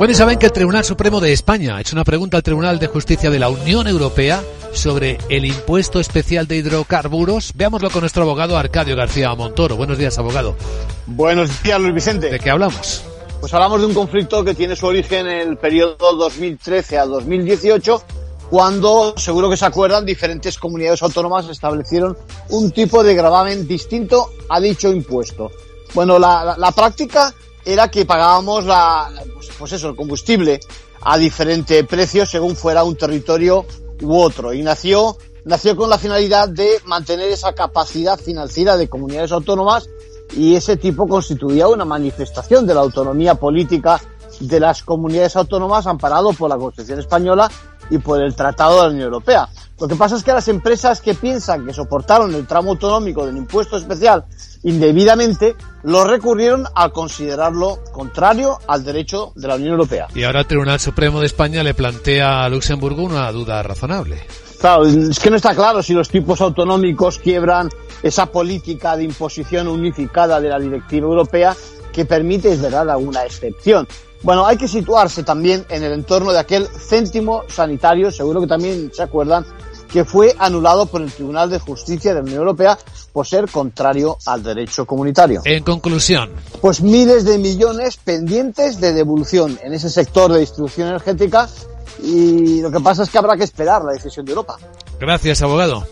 Bueno, saben que el Tribunal Supremo de España ha hecho una pregunta al Tribunal de Justicia de la Unión Europea sobre el impuesto especial de hidrocarburos. Veámoslo con nuestro abogado Arcadio García Montoro. Buenos días, abogado. Buenos días, Luis Vicente. ¿De qué hablamos? Pues hablamos de un conflicto que tiene su origen en el periodo 2013 a 2018, cuando, seguro que se acuerdan, diferentes comunidades autónomas establecieron un tipo de gravamen distinto a dicho impuesto. Bueno, la, la, la práctica era que pagábamos la, pues, pues eso, el combustible a diferente precio según fuera un territorio u otro. Y nació, nació con la finalidad de mantener esa capacidad financiera de comunidades autónomas y ese tipo constituía una manifestación de la autonomía política de las comunidades autónomas amparado por la Constitución española y por el Tratado de la Unión Europea. Lo que pasa es que las empresas que piensan que soportaron el tramo autonómico del impuesto especial indebidamente lo recurrieron al considerarlo contrario al derecho de la Unión Europea. Y ahora el Tribunal Supremo de España le plantea a Luxemburgo una duda razonable. Claro, es que no está claro si los tipos autonómicos quiebran esa política de imposición unificada de la directiva europea que permite, verdad, alguna excepción. Bueno, hay que situarse también en el entorno de aquel céntimo sanitario, seguro que también se acuerdan, que fue anulado por el Tribunal de Justicia de la Unión Europea por ser contrario al derecho comunitario. En conclusión. Pues miles de millones pendientes de devolución en ese sector de distribución energética y lo que pasa es que habrá que esperar la decisión de Europa. Gracias, abogado.